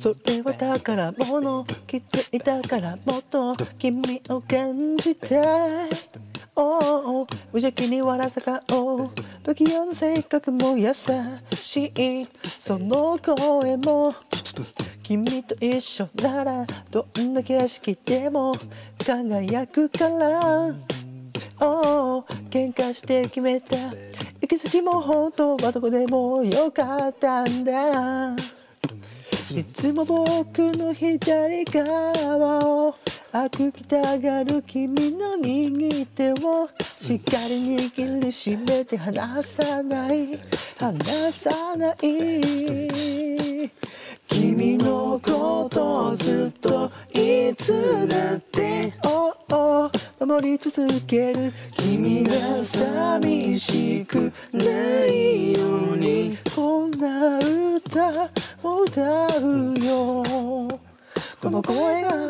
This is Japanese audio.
それは宝物きっといたからもっと君を感じたいお無邪気に笑った顔。不器用な性格も優しい。その声も君と一緒ならどんな景色でも輝くから。お喧嘩して決めた。行き先も本当はどこでもよかったんだ。いつも僕の左側を歩きたがる君の握手をしっかり握りしめて離さない。離さない君のことをずっといつだって守り続ける君が寂しくないこんな歌を歌うよ。この声が